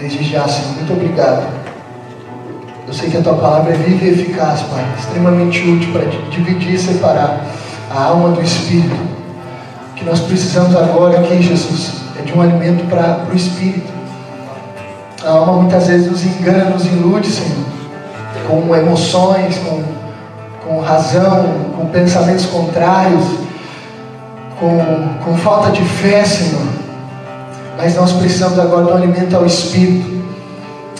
desde já, Senhor. Muito obrigado. Eu sei que a tua palavra é viva e eficaz, Pai, extremamente útil para dividir e separar a alma do espírito. O que nós precisamos agora aqui, Jesus, é de um alimento para o espírito. A alma muitas vezes nos engana, nos ilude, Senhor, com emoções, com, com razão, com pensamentos contrários, com, com falta de fé, Senhor. Mas nós precisamos agora do alimento ao Espírito.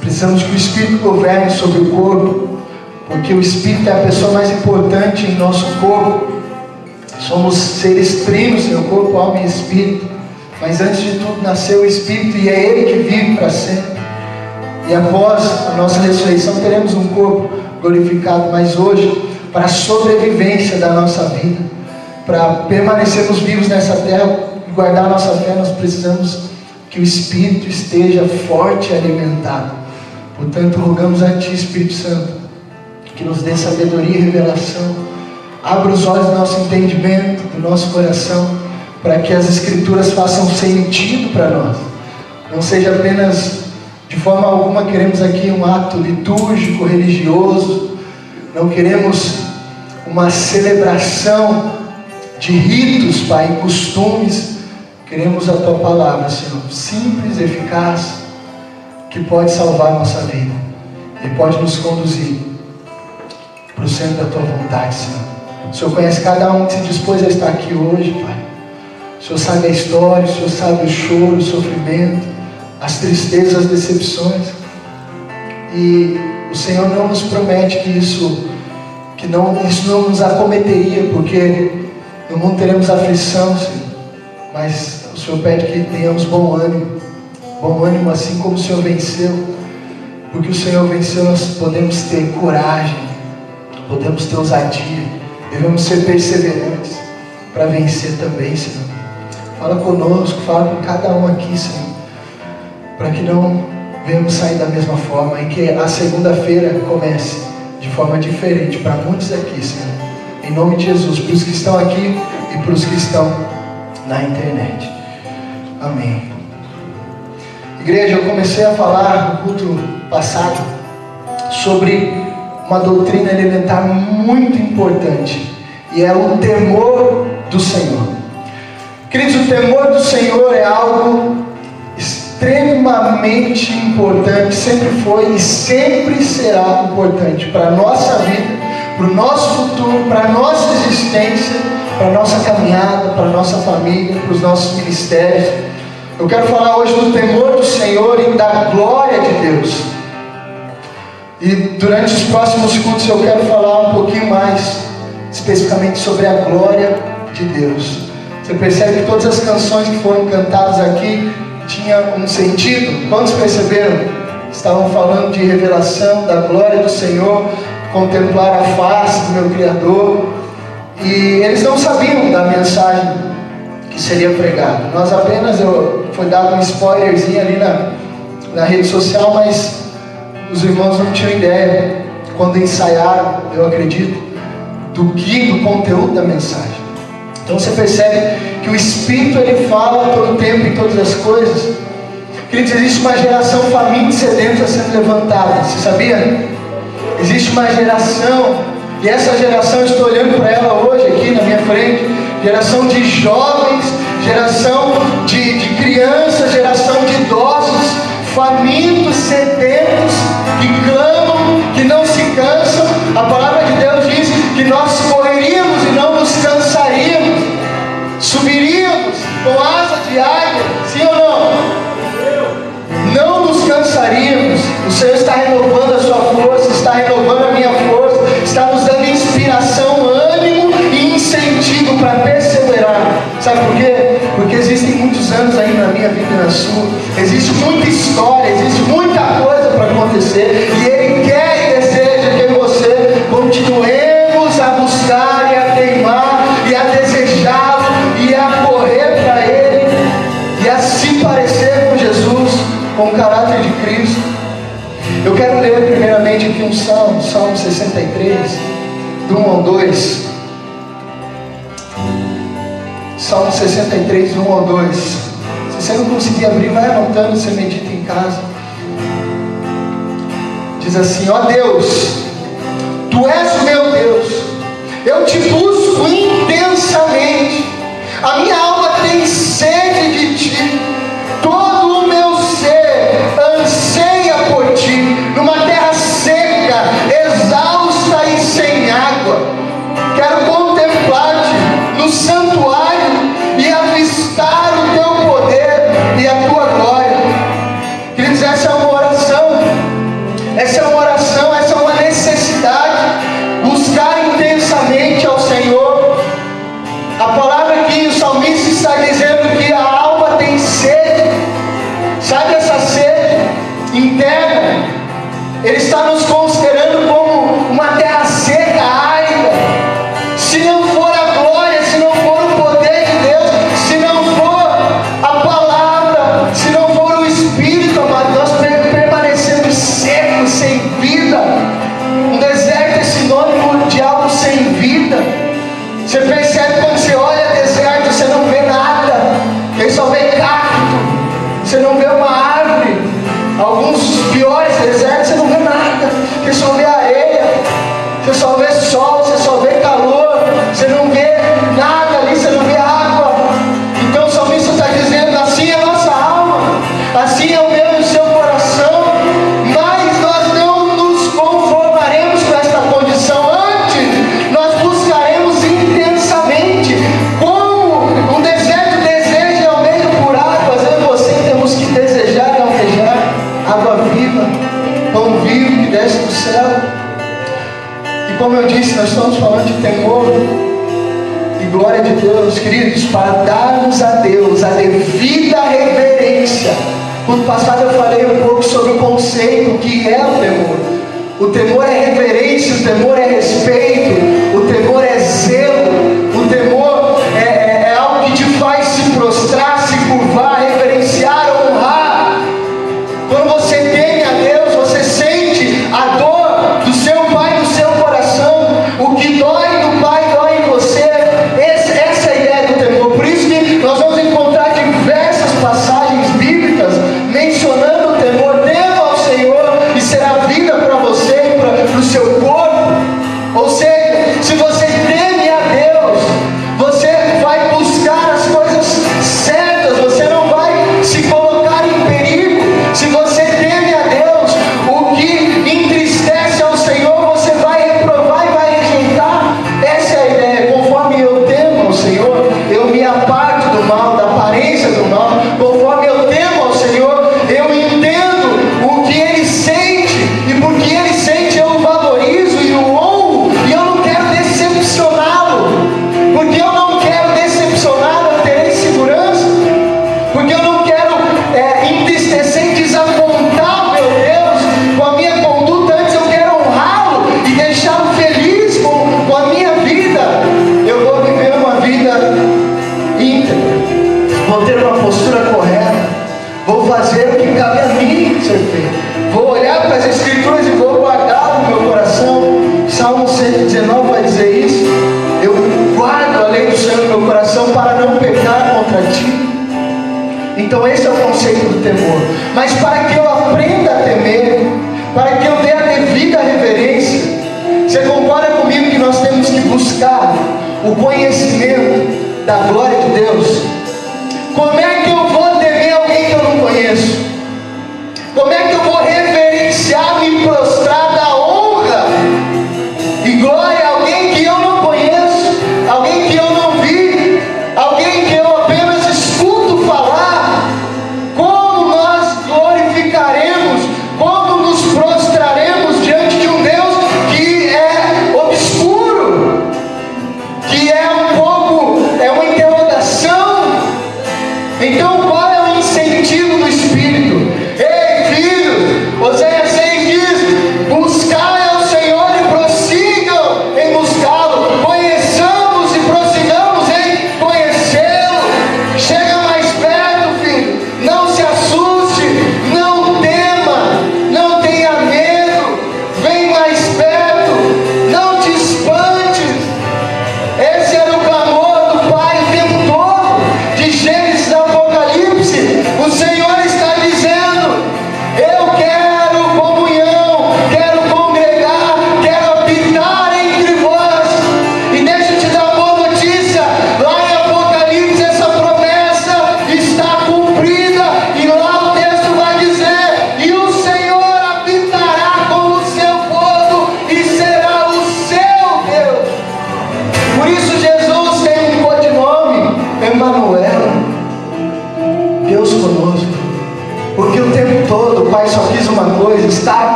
Precisamos que o Espírito governe sobre o corpo, porque o Espírito é a pessoa mais importante em nosso corpo. Somos seres trinos, Senhor, corpo, alma e Espírito. Mas antes de tudo nasceu o Espírito e é Ele que vive para sempre. E após a nossa ressurreição teremos um corpo glorificado, mas hoje, para a sobrevivência da nossa vida, para permanecermos vivos nessa terra e guardar nossa fé, nós precisamos que o Espírito esteja forte e alimentado. Portanto, rogamos a Ti, Espírito Santo, que nos dê sabedoria e revelação, abra os olhos do nosso entendimento, do nosso coração, para que as Escrituras façam sentido para nós. Não seja apenas, de forma alguma, queremos aqui um ato litúrgico, religioso, não queremos uma celebração de ritos, Pai, costumes, Queremos a tua palavra, Senhor, simples, eficaz, que pode salvar nossa vida e pode nos conduzir para o centro da tua vontade, Senhor. O Senhor conhece cada um que se dispôs a estar aqui hoje, Pai. O Senhor sabe a história, o Senhor sabe o choro, o sofrimento, as tristezas, as decepções. E o Senhor não nos promete que isso, que não, isso não nos acometeria, porque no mundo teremos aflição, Senhor. Mas o Senhor pede que tenhamos bom ânimo, bom ânimo assim como o Senhor venceu, porque o Senhor venceu, nós podemos ter coragem, podemos ter ousadia, devemos ser perseverantes para vencer também, Senhor. Fala conosco, fala com cada um aqui, Senhor, para que não venhamos sair da mesma forma e que a segunda-feira comece de forma diferente para muitos aqui, Senhor. Em nome de Jesus, para os que estão aqui e para os que estão na internet. Amém. Igreja, eu comecei a falar no culto passado sobre uma doutrina elementar muito importante e é o temor do Senhor. Queridos, o temor do Senhor é algo extremamente importante, sempre foi e sempre será importante para a nossa vida, para o nosso futuro, para a nossa existência, para a nossa caminhada, para a nossa família, para os nossos ministérios. Eu quero falar hoje do temor do Senhor e da glória de Deus. E durante os próximos cultos eu quero falar um pouquinho mais especificamente sobre a glória de Deus. Você percebe que todas as canções que foram cantadas aqui tinham um sentido? Quantos perceberam? Estavam falando de revelação da glória do Senhor, contemplar a face do meu Criador. E eles não sabiam da mensagem que seria pregado. Nós apenas, eu, foi dado um spoilerzinho ali na, na rede social, mas os irmãos não tinham ideia, quando ensaiaram, eu acredito, do que, do conteúdo da mensagem. Então você percebe que o Espírito ele fala todo o tempo em todas as coisas. Queridos, existe uma geração faminta e sedenta sendo levantada, você sabia? Existe uma geração, e essa geração, eu estou olhando para ela hoje aqui na minha frente, geração de jovens, geração de, de crianças, geração de idosos, famintos, sedentos, que clamam, que não se cansam. A palavra de Deus diz que nós correríamos e não nos cansaríamos, subiríamos com asa de águia, sim ou não? Não nos cansaríamos. O Senhor está renovando sua força, está renovando a minha força, está nos dando inspiração, ânimo e incentivo para perseverar. Sabe por quê? Porque existem muitos anos aí na minha vida e na sua. Existe muita 2. Salmo 63, 1 ou 2. Se você não conseguir abrir, vai anotando, você medita em casa. Diz assim: Ó Deus, Tu és o meu Deus, eu te busco intensamente, a minha alma tem sede santuário estamos falando de temor e glória de Deus, queridos, para darmos a Deus a devida reverência. No passado eu falei um pouco sobre o conceito que é o temor. O temor é reverência, o temor é respeito, o temor é zelo mas para que eu aprenda a temer, para que eu dê a devida reverência. Você concorda comigo que nós temos que buscar o conhecimento da glória de Deus? Como é que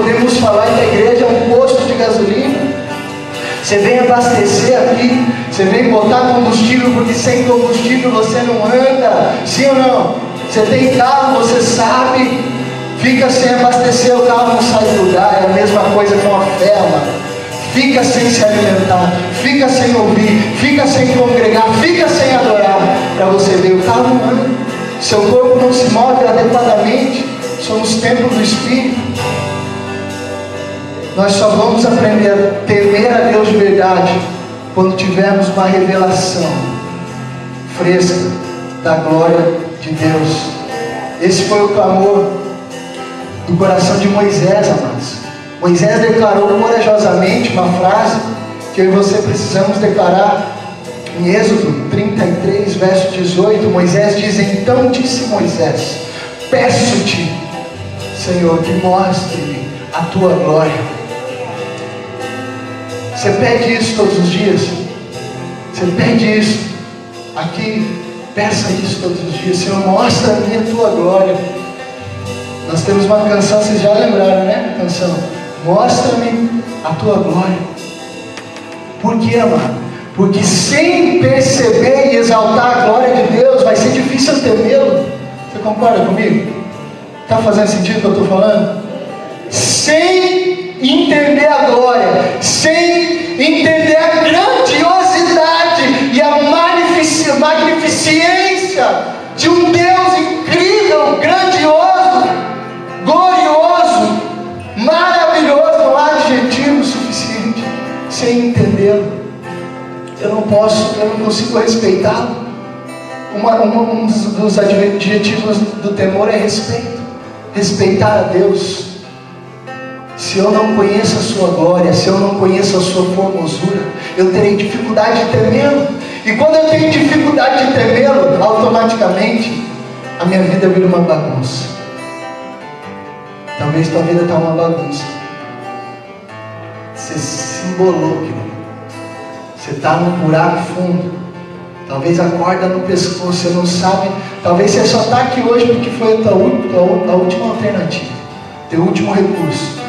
podemos falar que a igreja é um posto de gasolina. Você vem abastecer aqui, você vem botar combustível, porque sem combustível você não anda, sim ou não? Você tem carro, você sabe, fica sem abastecer, o carro não sai do lugar, é a mesma coisa com a fé, fica sem se alimentar, fica sem ouvir, fica sem congregar, fica sem adorar, para você ver o carro não anda. Seu corpo não se move adequadamente, somos templo do Espírito. Nós só vamos aprender a temer a Deus de verdade quando tivermos uma revelação fresca da glória de Deus. Esse foi o clamor do coração de Moisés, amados. Moisés declarou corajosamente uma frase que eu e você precisamos declarar em Êxodo 33, verso 18. Moisés diz: Então disse Moisés: Peço-te, Senhor, que mostre-me a tua glória você pede isso todos os dias? Você pede isso aqui? Peça isso todos os dias. Senhor, mostra-me a tua glória. Nós temos uma canção, vocês já lembraram, né? Canção. Mostra-me a tua glória. Por que, amado? Porque sem perceber e exaltar a glória de Deus, vai ser difícil temê-lo. Você concorda comigo? Está fazendo sentido o que eu estou falando? Sem entender a glória, sem entender a grandiosidade e a magnificência de um Deus incrível, grandioso, glorioso, maravilhoso, não há adjetivo suficiente sem entendê-lo. Eu não posso, eu não consigo respeitá-lo. um dos adjetivos do temor é respeito. Respeitar a Deus. Se eu não conheço a sua glória, se eu não conheço a sua formosura, eu terei dificuldade de temê-lo. E quando eu tenho dificuldade de temê-lo, automaticamente a minha vida vira uma bagunça. Talvez tua vida está uma bagunça. Você se embolou, querido. Você está num buraco fundo. Talvez a corda no pescoço, você não sabe. Talvez você só está aqui hoje porque foi a, tua, a, a última alternativa, teu último recurso.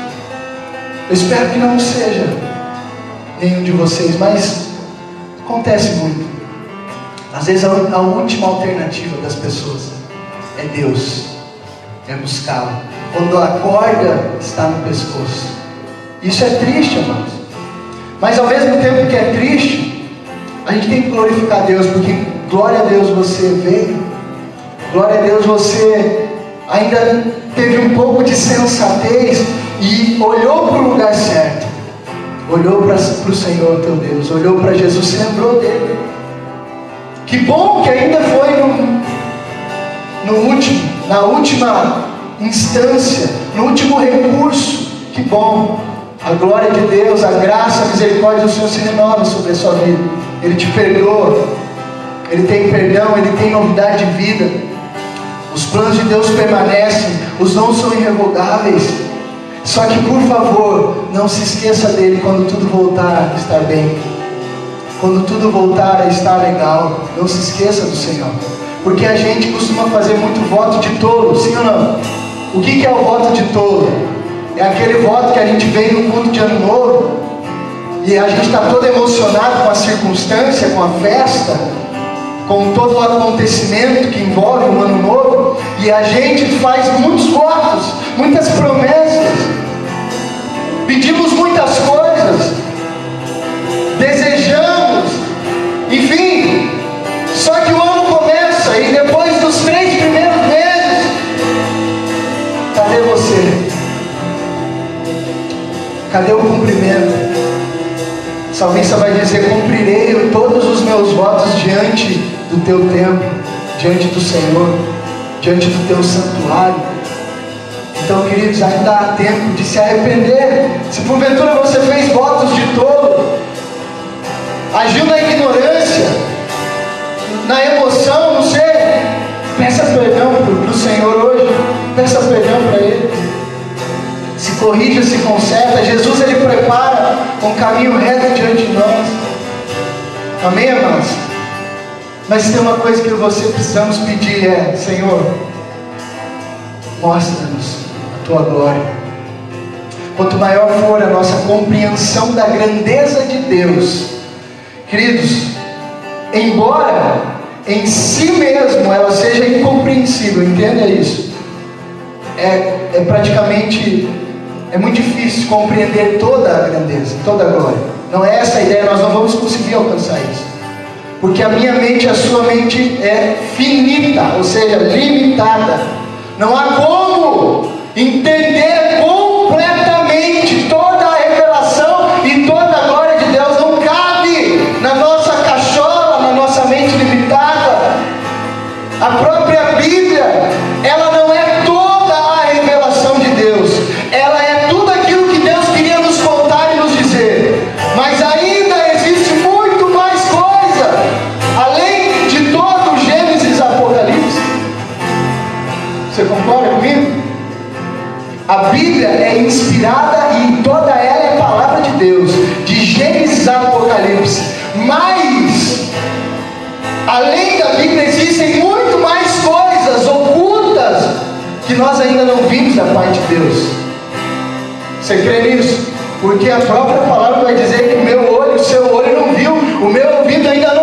Eu espero que não seja nenhum de vocês, mas acontece muito. Às vezes a, última alternativa das pessoas é Deus, é buscá-lo. Quando a corda está no pescoço. Isso é triste, amados. Mas ao mesmo tempo que é triste, a gente tem que glorificar Deus, porque glória a Deus você veio, glória a Deus você ainda teve um pouco de sensatez e olhou para o lugar certo, olhou para o Senhor teu Deus, olhou para Jesus, se lembrou dele. Que bom que ainda foi no, no último, na última instância, no último recurso. Que bom. A glória de Deus, a graça, a misericórdia do Senhor se renova sobre a sua vida. Ele te perdoa. Ele tem perdão, ele tem novidade de vida. Os planos de Deus permanecem, os dons são irrevogáveis. Só que, por favor, não se esqueça dele quando tudo voltar a estar bem. Quando tudo voltar a estar legal, não se esqueça do Senhor. Porque a gente costuma fazer muito voto de tolo, sim ou não? O que é o voto de tolo? É aquele voto que a gente vem no culto de ano novo e a gente está todo emocionado com a circunstância, com a festa, com todo o acontecimento que envolve o ano novo, e a gente faz muitos votos, muitas promessas, pedimos muitas coisas, desejamos, enfim, só que o ano começa e depois dos três primeiros meses, cadê você? Cadê o cumprimento? Salmista vai dizer: Cumprirei todos os meus votos diante do teu templo, diante do Senhor, diante do teu santuário. Então, queridos, ainda há tempo de se arrepender. Se porventura você fez votos de tolo, agiu na ignorância, na emoção, não sei, peça perdão para o Senhor hoje, peça perdão para Ele corrige, se conserta. Jesus ele prepara um caminho reto diante de nós. Amém, amados? Mas tem uma coisa que você precisamos pedir é, Senhor, mostra-nos a tua glória. Quanto maior for a nossa compreensão da grandeza de Deus, queridos, embora em si mesmo ela seja incompreensível, entenda isso. É, é praticamente é muito difícil compreender toda a grandeza, toda a glória. Não é essa a ideia, nós não vamos conseguir alcançar isso. Porque a minha mente, a sua mente é finita, ou seja, limitada. Não há como entender inspirada e toda ela é palavra de Deus, de Gênesis a Apocalipse. Mas, além da Bíblia, existem muito mais coisas ocultas que nós ainda não vimos da parte de Deus. Você crê nisso? Porque a própria palavra vai dizer que o meu olho, o seu olho não viu, o meu ouvido ainda não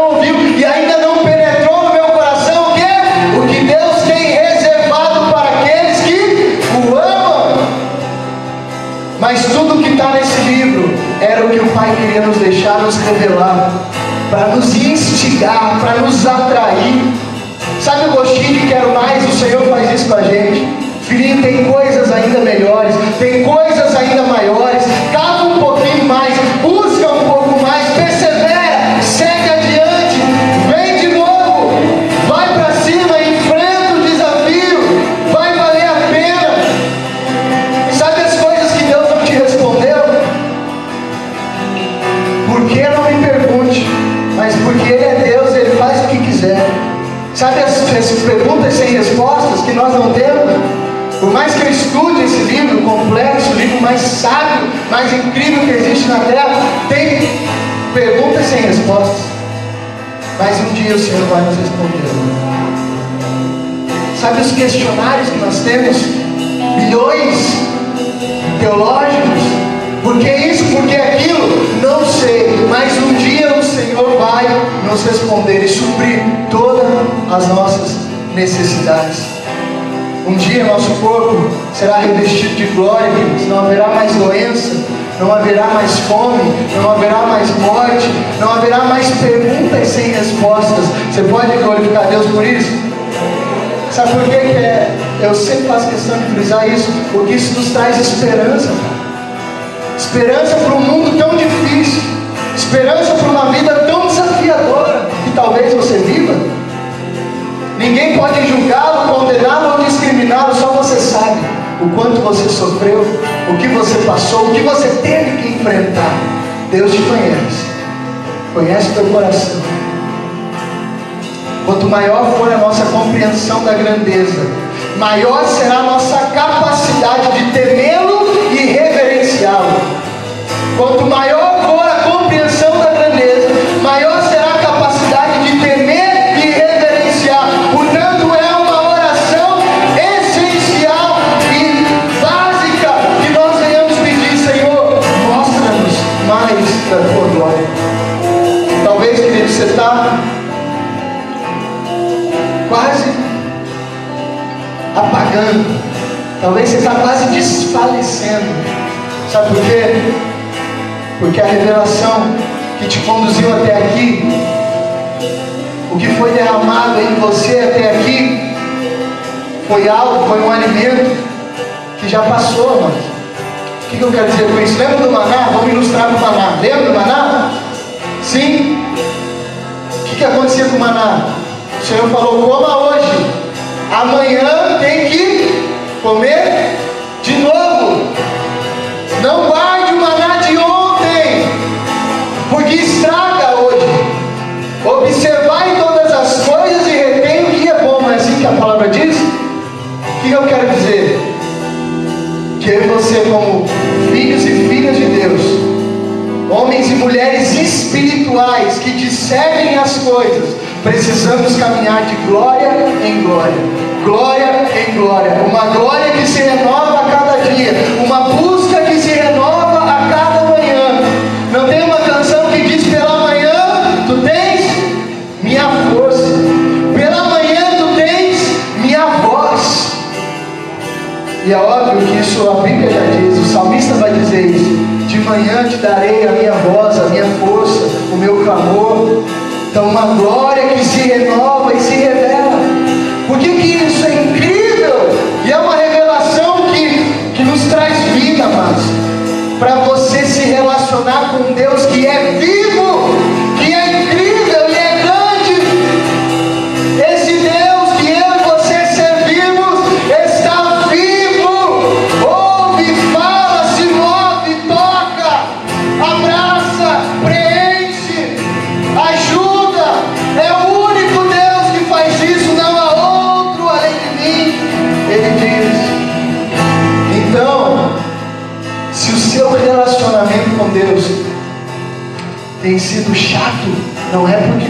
Mas tudo que está nesse livro era o que o Pai queria nos deixar, nos revelar, para nos instigar, para nos atrair. Sabe o gostinho de quero mais? O Senhor faz isso com a gente. Filhinho, tem coisas ainda melhores, tem coisas ainda maiores. Cava mais sábio, mais incrível que existe na Terra, tem perguntas sem respostas. Mas um dia o Senhor vai nos responder. Sabe os questionários que nós temos? Milhões teológicos. Por que isso? Por que aquilo? Não sei. Mas um dia o Senhor vai nos responder e suprir todas as nossas necessidades. Um dia nosso corpo será revestido de glória, não haverá mais doença, não haverá mais fome, não haverá mais morte, não haverá mais perguntas sem respostas. Você pode glorificar Deus por isso? Sabe por que, que é? Eu sempre faço questão de frisar isso, porque isso nos traz esperança. Esperança para um mundo tão difícil, esperança para uma vida tão desafiadora que talvez você viva. Ninguém pode julgá-lo, condená-lo ou discriminá-lo, só você sabe o quanto você sofreu, o que você passou, o que você teve que enfrentar. Deus te conhece, conhece teu coração. Quanto maior for a nossa compreensão da grandeza, maior será a nossa capacidade de temê-lo e reverenciá-lo. Quanto maior você está quase apagando. Talvez você está quase desfalecendo. Sabe por quê? Porque a revelação que te conduziu até aqui, o que foi derramado em você até aqui, foi algo, foi um alimento que já passou, irmãos. O que eu quero dizer com isso? Lembra do maná? Vamos ilustrar o maná. Lembra do maná? Sim? Que acontecia com o maná? O Senhor falou: coma hoje, amanhã tem que comer de novo. Não guarde o maná de ontem, porque estraga hoje. Observai todas as coisas e retém o que é bom, não é assim que a palavra diz? O que eu quero dizer? Que você, como homens e mulheres espirituais que discernem as coisas, precisamos caminhar de glória em glória, glória em glória, uma glória que se renova a cada dia, uma busca que se renova a cada manhã. Não tem uma canção que diz pela manhã tu tens minha força, pela manhã tu tens minha voz. E é óbvio que isso a Bíblia já diz, o salmista vai dizer isso. De manhã te darei a minha voz, a minha força, o meu clamor. Então, uma glória que se renova e se revela. Por que, que isso é incrível? E é uma revelação que, que nos traz vida, mas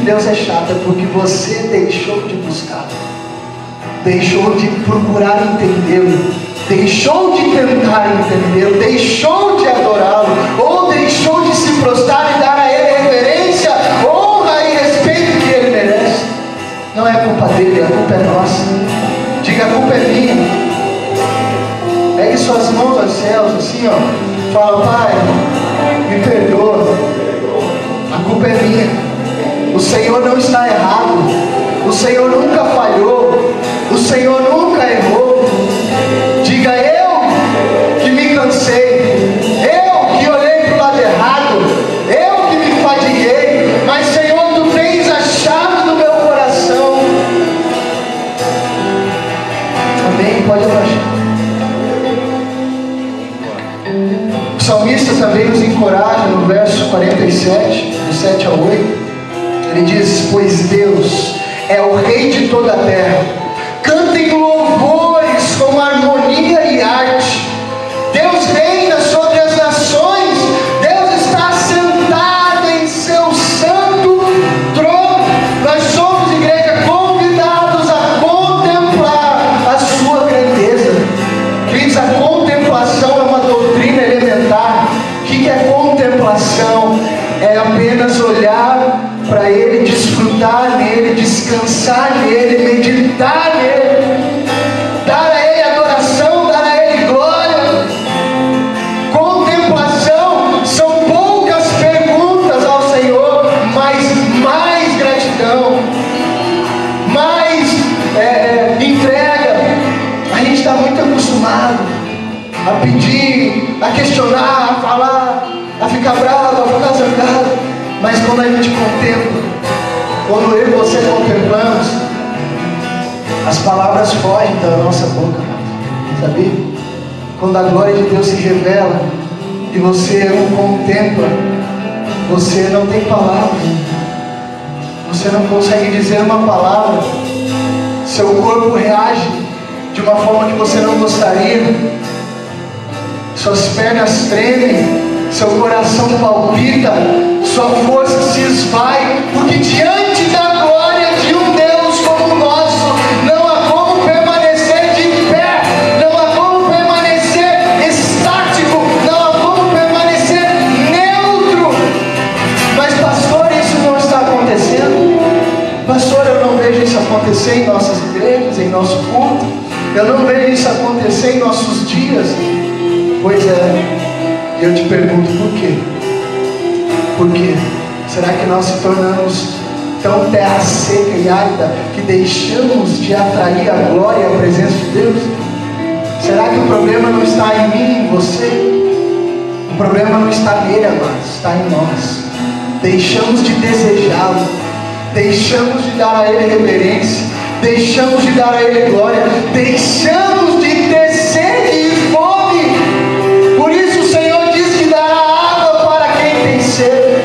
Deus é chato, é porque você deixou de buscar, deixou de procurar entendê-lo, deixou de tentar entendê-lo, deixou de adorá-lo, ou deixou de se prostrar e dar a Ele reverência, honra e respeito que Ele merece. Não é culpa dele, a culpa é nossa. Diga, a culpa é minha. Pegue suas mãos aos céus, assim, ó. Fala, Pai, me perdoa. A culpa é minha. O Senhor não está errado. O Senhor nunca falhou. O Senhor nunca errou. Diga eu que me cansei. Eu que olhei para o lado errado. Eu que me fadiguei. Mas, Senhor, tu tens a chave do meu coração. Amém? Pode abaixar. O salmista também nos encoraja no verso 47, do 7 ao 8. Ele diz: Pois Deus é o Rei de toda a terra. Descansar nele, meditar nele, dar a Ele adoração, dar a Ele glória. Contemplação são poucas perguntas ao Senhor, mas mais gratidão, mais é, é, entrega. A gente está muito acostumado a pedir, a questionar, a falar, a ficar bravo, a ficar zangado. Mas quando a gente contempla, quando eu e você contemplamos, as palavras fogem da nossa boca, sabia? Quando a glória de Deus se revela e você o contempla, você não tem palavras, você não consegue dizer uma palavra, seu corpo reage de uma forma que você não gostaria, suas pernas tremem, seu coração palpita, sua força se esvai, porque diante Eu não vejo isso acontecer em nossos dias. Pois é, e eu te pergunto por quê? Por quê? Será que nós se tornamos tão terra seca e árida que deixamos de atrair a glória e a presença de Deus? Será que o problema não está em mim, em você? O problema não está nele, amados, está em nós. Deixamos de desejá-lo, deixamos de dar a Ele reverência, deixamos de dar a Ele glória, deixamos de ter sede e fome. Por isso o Senhor diz que dará água para quem tem sede.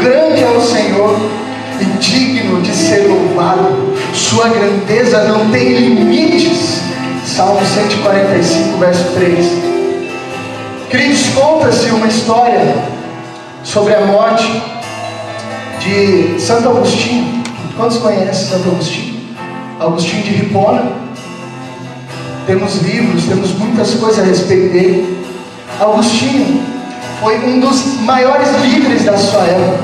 Grande é o Senhor e digno de ser louvado. Sua grandeza não tem limites. Salmo 145, verso 3. Queridos, conta-se uma história sobre a morte de Santo Agostinho. Quantos conhecem Santo Agostinho? Agostinho de Hipona. Temos livros, temos muitas coisas a respeito dele. Agostinho foi um dos maiores líderes da sua época.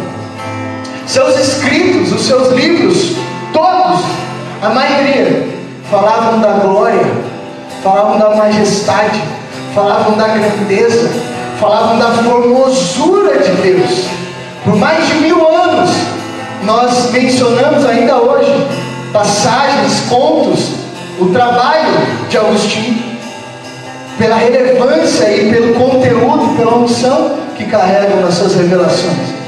Seus escritos, os seus livros, todos, a maioria, falavam da glória, falavam da majestade, falavam da grandeza, falavam da formosura de Deus. Por mais de mil anos, nós mencionamos ainda hoje passagens, contos, o trabalho de Agostinho, pela relevância e pelo conteúdo, pela unção que carregam nas suas revelações.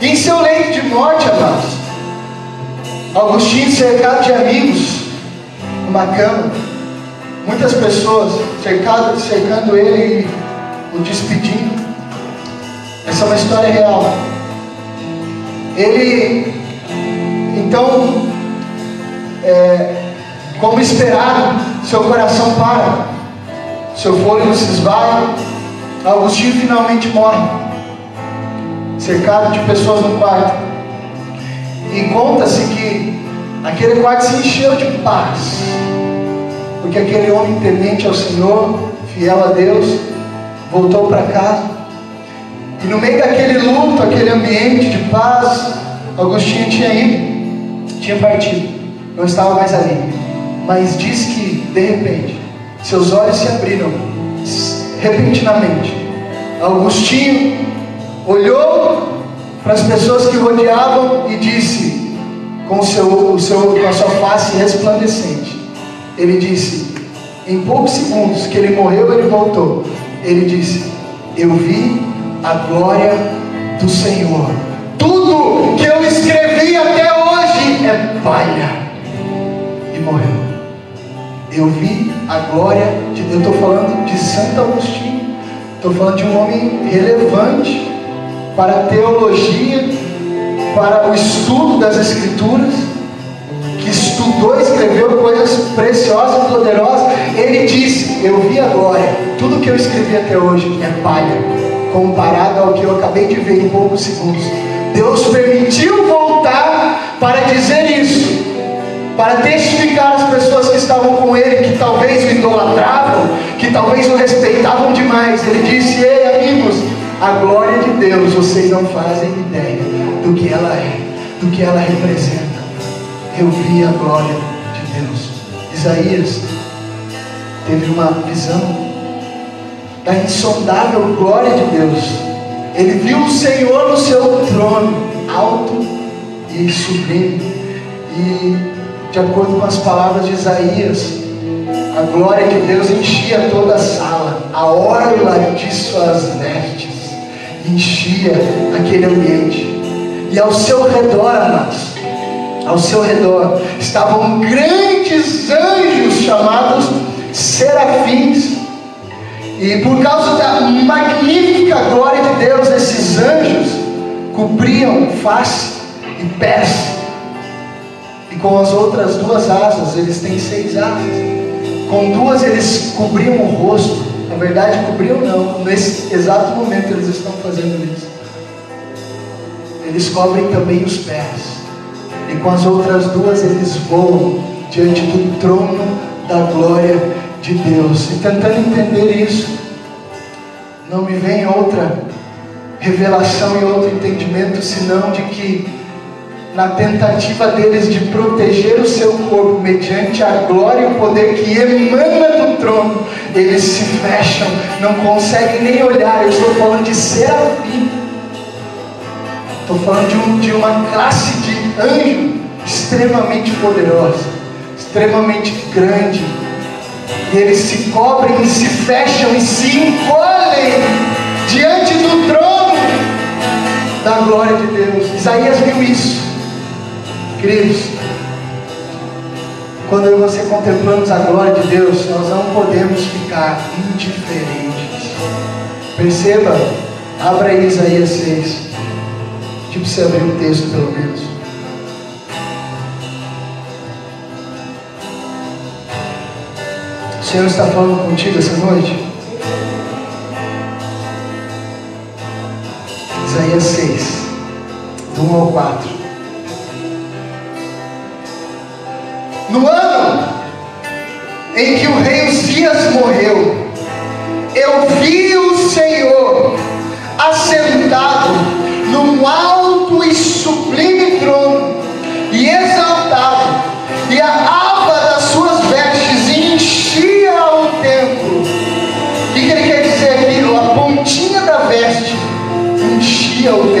E em seu leito de morte, amados, Agostinho cercado de amigos, numa cama, muitas pessoas cercado, cercando ele e o despedindo. Essa é uma história real. Ele, então, é, como esperado, seu coração para, seu fôlego se esvai, Agostinho finalmente morre, cercado de pessoas no quarto. E conta-se que aquele quarto se encheu de paz, porque aquele homem temente ao Senhor, fiel a Deus, voltou para casa. E no meio daquele luto, aquele ambiente de paz, Agostinho tinha ido, tinha partido, não estava mais ali. Mas diz que, de repente, seus olhos se abriram, repentinamente. Augustinho olhou para as pessoas que rodeavam e disse, com, seu, seu, com a sua face resplandecente, ele disse, em poucos segundos que ele morreu, ele voltou. Ele disse: Eu vi a glória do Senhor. Tudo que eu escrevi até hoje é palha. E morreu. Eu vi a glória de Deus. Eu estou falando de Santo Agostinho. Estou falando de um homem relevante para a teologia, para o estudo das Escrituras que estudou, escreveu coisas preciosas e poderosas, ele disse: Eu vi a glória, tudo que eu escrevi até hoje é palha, comparado ao que eu acabei de ver em poucos segundos. Deus permitiu voltar para dizer isso, para testificar as pessoas que estavam com ele, que talvez o idolatravam, que talvez o respeitavam demais. Ele disse: Ei, amigos, a glória de Deus, vocês não fazem ideia do que ela é, do que ela representa eu vi a glória de Deus. Isaías teve uma visão da insondável glória de Deus. Ele viu o Senhor no seu trono, alto e sublime. E, de acordo com as palavras de Isaías, a glória de Deus enchia toda a sala, a orla de suas vestes enchia aquele ambiente. E ao seu redor, amados, ao seu redor estavam grandes anjos chamados serafins. E por causa da magnífica glória de Deus, esses anjos cobriam face e pés. E com as outras duas asas, eles têm seis asas. Com duas eles cobriam o rosto. Na verdade, cobriam não. Nesse exato momento eles estão fazendo isso. Eles cobrem também os pés e com as outras duas eles voam diante do trono da glória de Deus. E tentando entender isso, não me vem outra revelação e outro entendimento senão de que na tentativa deles de proteger o seu corpo mediante a glória e o poder que emana do trono, eles se fecham, não conseguem nem olhar. Eu estou falando de serafim. Estou falando de, um, de uma classe de anjo extremamente poderosa, extremamente grande. E eles se cobrem e se fecham e se encolhem diante do trono da glória de Deus. Isaías viu isso. Queridos, quando eu e você contemplamos a glória de Deus, nós não podemos ficar indiferentes. Perceba, abra aí Isaías 6. Tipo, você abrir o texto pelo menos. Senhor está falando contigo essa noite? Isaías 6, do 1 ao 4. No ano em que o rei Uzias morreu, eu vi o Senhor assentado num alto e enchia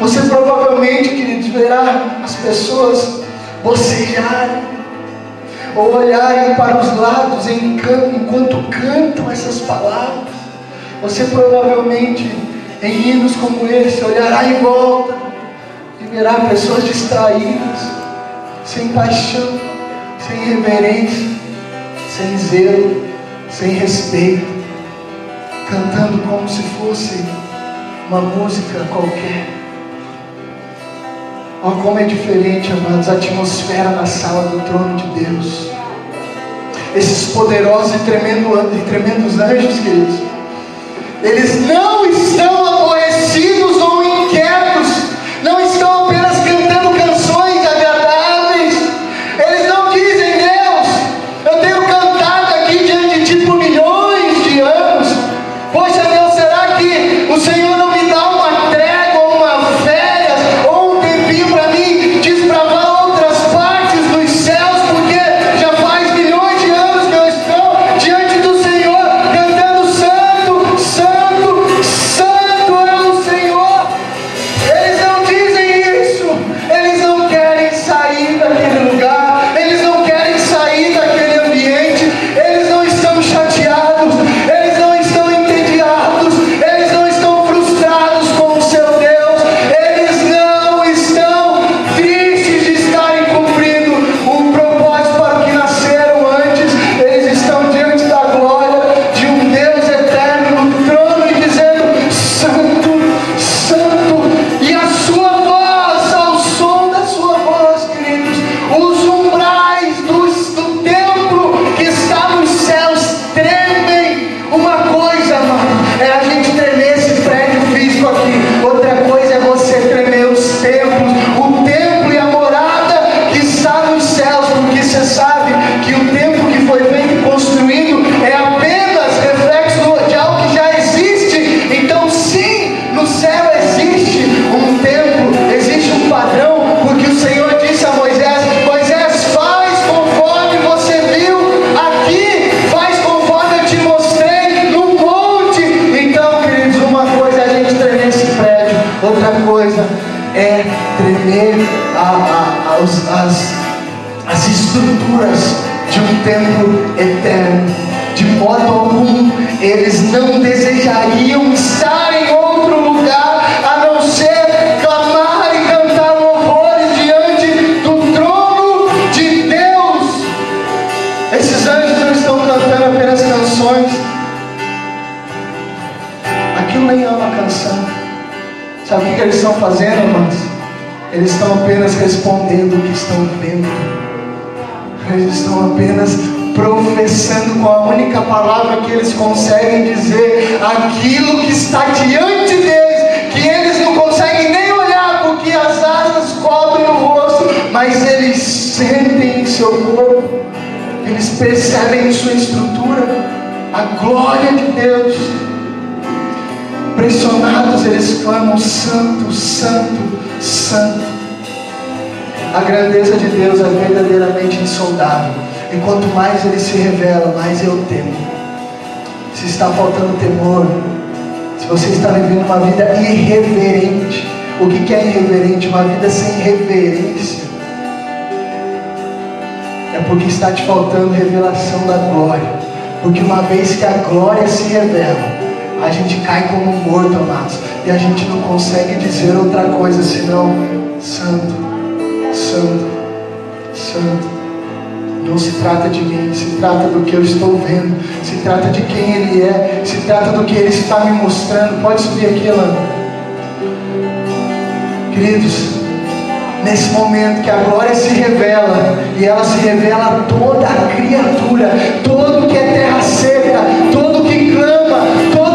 Você provavelmente, queridos, verá as pessoas bocejarem ou olharem para os lados enquanto cantam essas palavras. Você provavelmente, em hinos como esse, olhará em volta e verá pessoas distraídas, sem paixão, sem reverência, sem zelo, sem respeito, cantando como se fosse uma música qualquer. Olha como é diferente, amados, a atmosfera na sala do trono de Deus. Esses poderosos e, tremendo, e tremendos anjos, queridos, eles não estão aborrecidos de templo eterno. De modo algum, eles não desejariam estar em outro lugar a não ser clamar e cantar louvores diante do trono de Deus. Esses anjos não estão cantando apenas canções. Aquilo nem é uma canção. Sabe o que eles estão fazendo, irmãos? Eles estão apenas respondendo o que estão vendo. Eles estão apenas professando com a única palavra que eles conseguem dizer aquilo que está diante deles, que eles não conseguem nem olhar porque as asas cobrem o rosto, mas eles sentem em seu corpo, eles percebem em sua estrutura a glória de Deus. Pressionados, eles clamam: Santo, Santo, Santo. A grandeza de Deus é verdadeiramente insondável. E quanto mais Ele se revela, mais eu temo. Se está faltando temor, se você está vivendo uma vida irreverente, o que é irreverente? Uma vida sem reverência. É porque está te faltando revelação da glória. Porque uma vez que a glória se revela, a gente cai como morto, amados. E a gente não consegue dizer outra coisa senão Santo, Santo, Santo. Não se trata de mim, se trata do que eu estou vendo, se trata de quem Ele é, se trata do que Ele está me mostrando. Pode subir aqui, Elana. Queridos, nesse momento que a glória se revela, e ela se revela a toda a criatura, todo que é terra seca, todo que clama, todo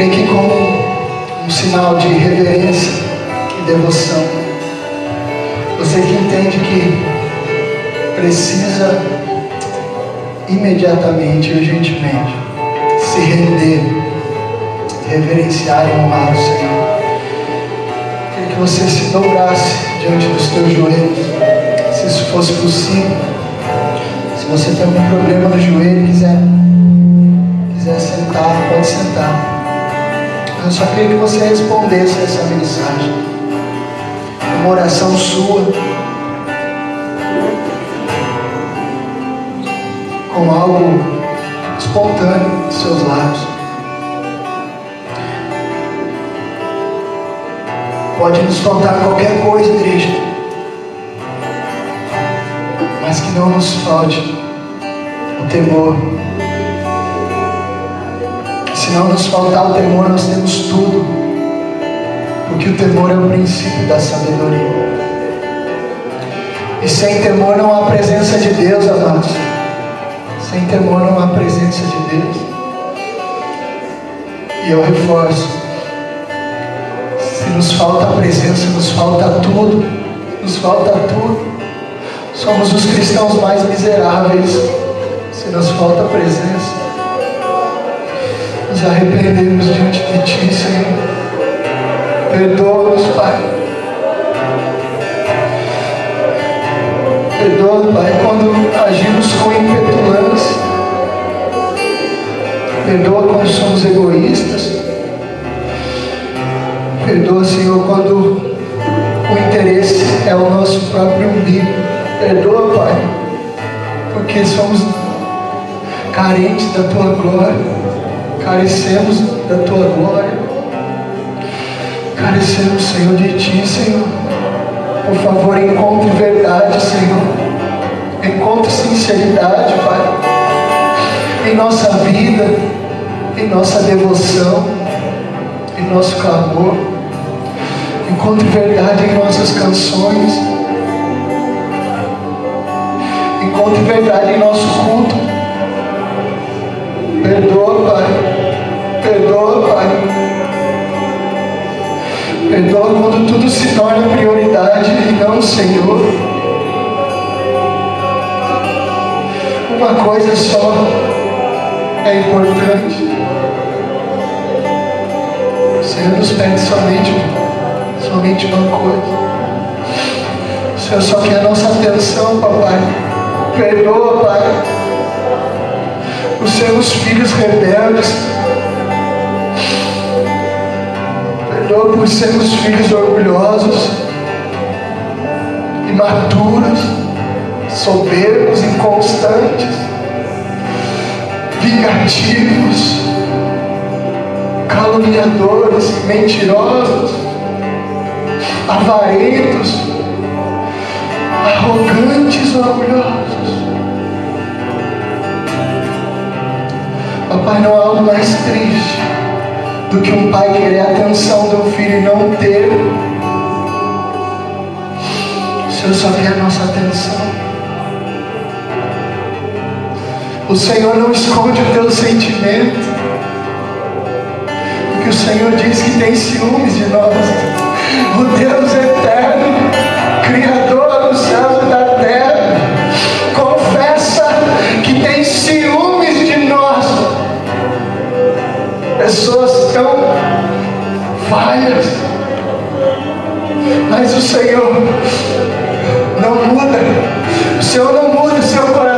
creio que como um sinal de reverência e devoção, você que entende que precisa imediatamente, urgentemente, se render, reverenciar e honrar o Senhor. Queria que você se dobrasse diante dos teus joelhos, se isso fosse possível. Se você tem algum problema no joelho quiser, quiser sentar, pode sentar. Eu só queria que você respondesse essa mensagem. Uma oração sua. Com algo espontâneo dos seus lábios. Pode nos faltar qualquer coisa, igreja. Mas que não nos falte o temor se não nos faltar o temor, nós temos tudo. Porque o temor é o princípio da sabedoria. E sem temor não há presença de Deus, amados. Sem temor não há presença de Deus. E eu reforço: se nos falta a presença, nos falta tudo. Nos falta tudo. Somos os cristãos mais miseráveis se nos falta a presença nos arrependemos diante de Ti, Senhor. Perdoa-nos, Pai. Perdoa, Pai, quando agimos com impetulância. Perdoa quando somos egoístas. Perdoa, Senhor, quando o interesse é o nosso próprio umbigo. Perdoa, Pai, porque somos carentes da Tua glória carecemos da tua glória, carecemos, Senhor, de ti, Senhor. Por favor, encontre verdade, Senhor. Encontre sinceridade, Pai, em nossa vida, em nossa devoção, em nosso clamor. Encontre verdade em nossas canções. Encontre verdade em nosso culto. Perdoa, Pai Perdoa, Pai. Perdoa quando tudo se torna prioridade e não Senhor. Uma coisa só é importante. O Senhor nos pede somente, somente uma coisa. O Senhor só quer a nossa atenção, papai. Perdoa, Pai. Os seus filhos rebeldes Perdoa por sermos filhos orgulhosos, imaturos, soberbos, inconstantes, vingativos, caluniadores, mentirosos, avarentos, arrogantes, orgulhosos. Papai, não há algo mais triste do que um pai querer a atenção do filho e não ter. O Senhor só quer a nossa atenção. O Senhor não esconde o teu sentimento. Porque o Senhor diz que tem ciúmes de nós. O Deus eterno, Criador dos céus e da terra, confessa que tem ciúmes de nós. Pessoas tão falhas. Mas o Senhor não muda. O Senhor não muda o seu coração.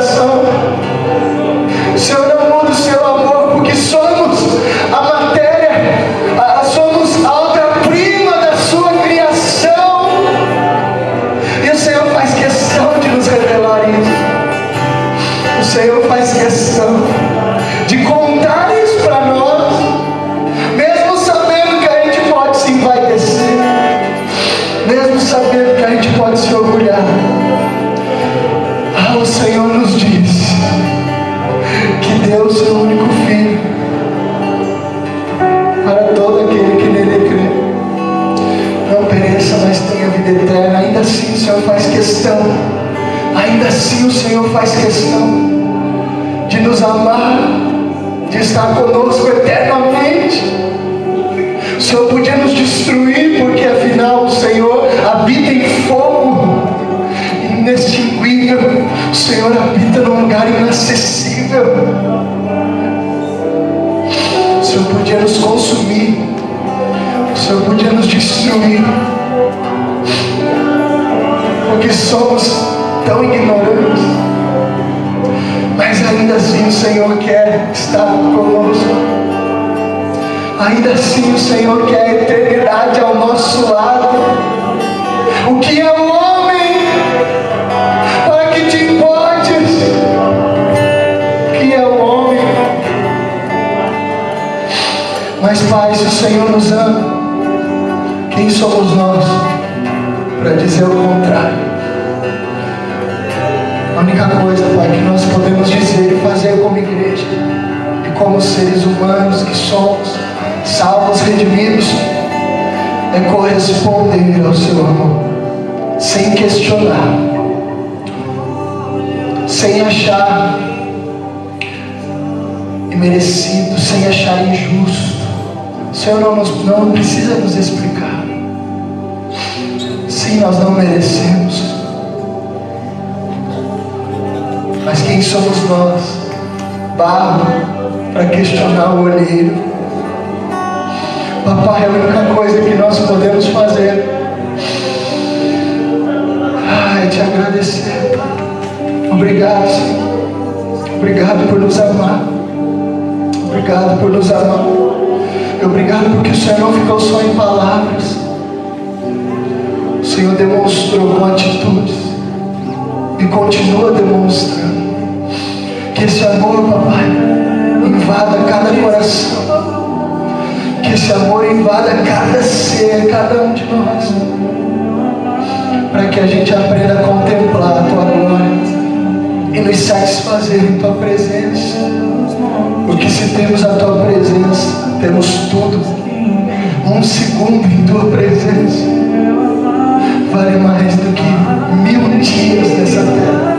Senhor faz questão de nos amar, de estar conosco eternamente. O Senhor podia nos destruir, porque afinal o Senhor habita em fogo inextinguível. O Senhor habita num lugar inacessível. O Senhor podia nos consumir. O Senhor podia nos destruir. Porque somos tão ignorantes. Ainda assim o Senhor quer estar conosco. Ainda assim o Senhor quer a eternidade ao nosso lado. O que é o homem para que te importes? O que é o homem? Mas Pai, se o Senhor nos ama, quem somos nós para dizer o contrário? A única coisa, Pai, que nós podemos dizer e fazer como igreja e como seres humanos que somos, salvos, redimidos, é corresponder ao seu amor, sem questionar, sem achar imerecido, sem achar injusto. O Senhor não, nos, não precisa nos explicar. Sim, nós não merecemos. Mas quem somos nós? Barro para questionar o olheiro Papai, é a única coisa que nós podemos fazer ai, te agradecer. Obrigado, Senhor. Obrigado por nos amar. Obrigado por nos amar. Obrigado porque o Senhor não ficou só em palavras. O Senhor demonstrou com atitudes e continua demonstrando que esse amor, papai, invada cada coração que esse amor invada cada ser, cada um de nós. Para que a gente aprenda a contemplar a tua glória e nos satisfazer em tua presença. Porque se temos a tua presença, temos tudo. Um segundo em tua presença vale mais do que mil dias nessa terra.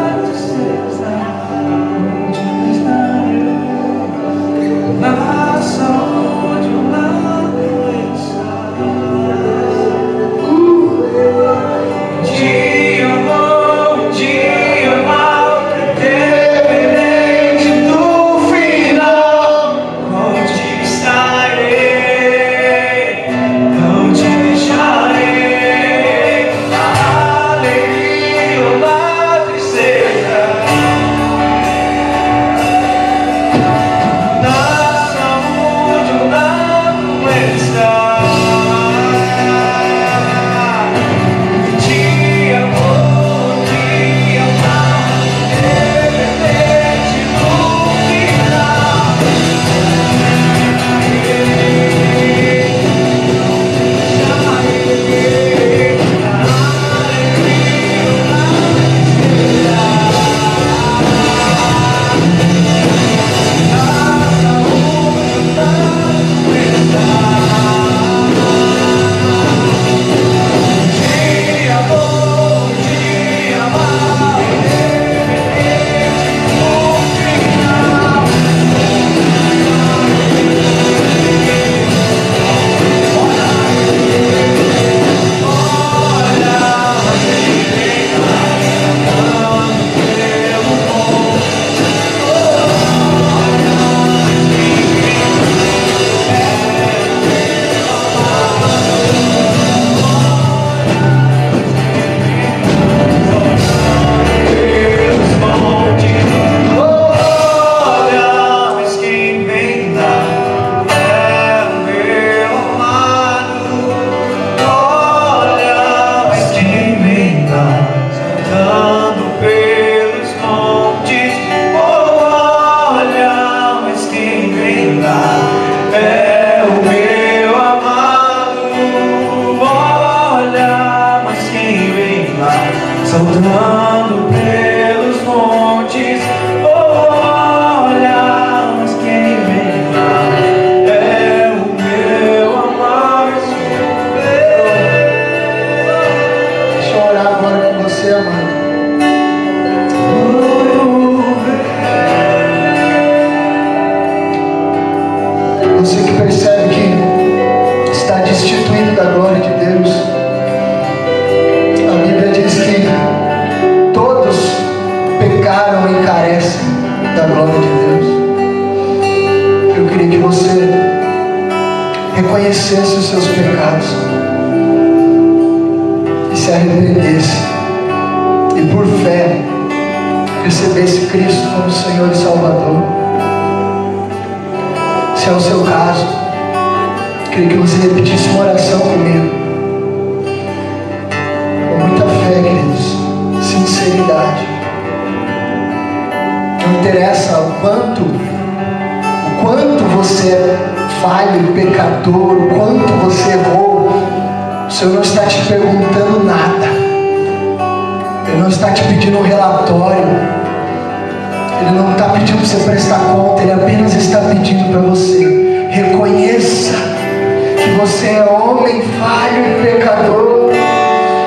Você é homem falho e pecador.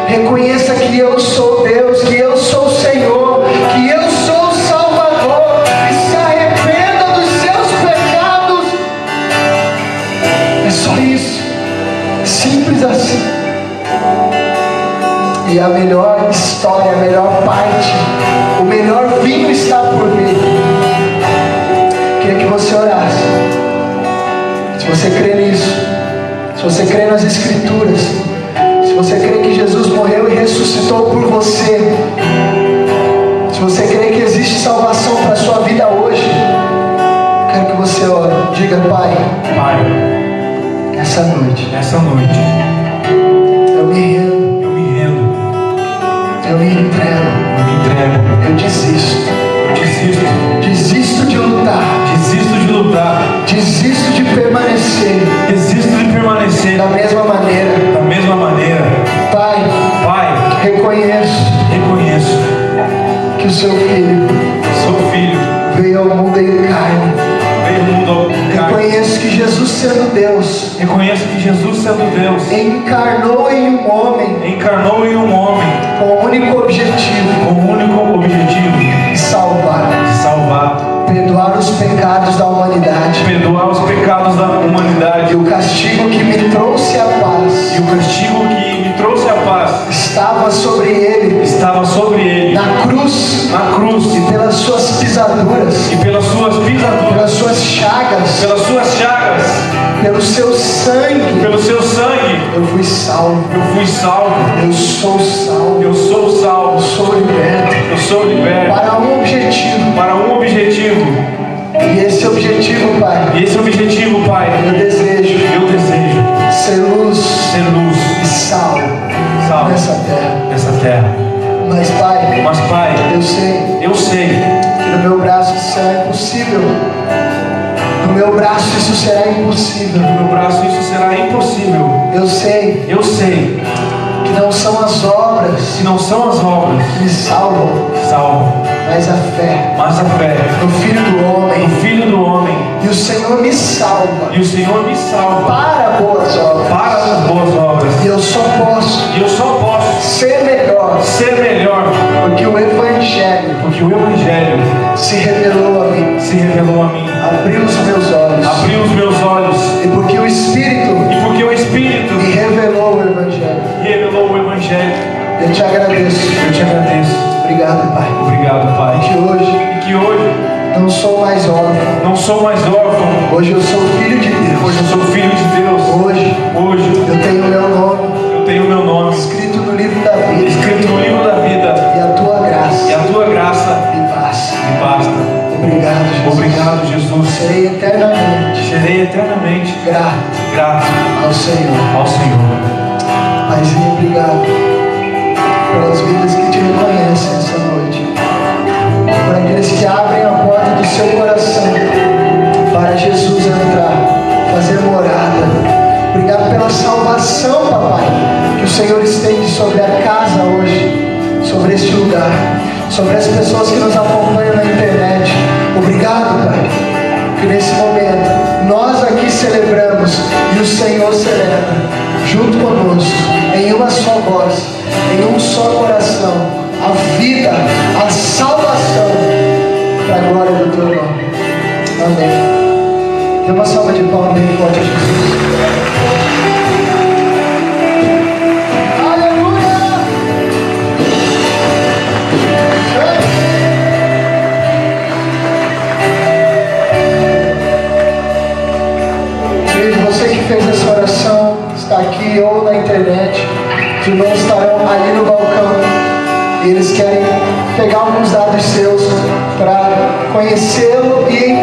Reconheça que eu sou Deus, que eu sou o Senhor, que eu sou o Salvador. E se arrependa dos seus pecados. É só isso. Simples assim. E a melhor história, a melhor parte, o melhor vinho está por vir. Queria que você orasse. Se você crê nisso, você crê nas Escrituras, se você crê que Jesus morreu e ressuscitou por você, se você crê que existe salvação para a sua vida hoje, quero que você ore. Diga, Pai, Pai, essa noite essa noite eu me rendo, eu me rendo, eu me entrego, eu me entrego, eu desisto. eu desisto, Desisto lutar, desisto de permanecer desisto de permanecer da mesma maneira. da mesma maneira. Pai, Pai, reconheço reconheço que o seu filho sou filho, veio ao mundo em carne. veio no mundo ao carne. Reconheço que Jesus, sendo Deus, Reconheço que Jesus, sendo Deus, encarnou em um homem encarnou em um homem com o único objetivo com o único objetivo perdoar os pecados da humanidade. perdoar os pecados da humanidade. E o castigo que me trouxe a paz E o castigo que me trouxe a paz estava sobre ele. estava sobre ele, na cruz. Na cruz, e pelas suas pisaduras, e pelas suas pisaduras, pelas suas chagas, pelas suas chagas, pelo seu sangue, pelo seu sangue, eu fui salvo. eu fui salvo, Eu sou salvo. eu sou Eu salvo, sou liberto eu sou liberto para um objetivo. para um objetivo. E esse objetivo, Pai, E esse objetivo, Pai, eu desejo eu desejo ser luz ser luz, e sal sal nessa terra. nessa terra. Mas, Pai, Mas, Pai, eu sei eu sei que no meu braço será impossível. No meu braço isso será impossível. no meu braço isso será impossível. Eu sei Eu sei que não são as obras que não são as obras que me salvam, salvam, mas a fé mas a fé no Filho do no Homem. Filho do Homem. E o Senhor me salva E o Senhor me salva para boas obras. para as boas obras. E eu só posso E eu só posso ser melhor ser melhor porque o Evangelho porque o Evangelho se revelou a mim, se revelou a mim, abriu os meus olhos. abriu os meus olhos E porque o Espírito e porque o Espírito me revelou o Evangelho. revelou o Evangelho. Eu te agradeço. Eu te agradeço. Obrigado, Pai. Obrigado, Pai. Que hoje E que hoje não sou mais órfão. não sou mais órfão, Hoje eu sou filho de Deus. hoje eu sou filho de Deus. Hoje Hoje eu tenho Serei eternamente Serei eternamente grato grato ao Senhor. ao Senhor. Paizinho, obrigado pelas vidas que te reconhecem essa noite. Por aqueles que abrem a porta do seu coração para Jesus entrar, fazer morada. Obrigado pela salvação, papai, que o Senhor estende sobre a casa hoje, sobre este lugar, sobre as pessoas que nos acompanham na internet. Obrigado, que nesse momento nós aqui celebramos e o Senhor celebra junto conosco, em uma só voz, em um só coração, a vida, a salvação, para a glória do teu nome. Amém. Dê uma salva de palmas bem forte a Jesus. Internet. Os irmãos estarão ali no balcão. E eles querem pegar alguns dados seus para conhecê-lo e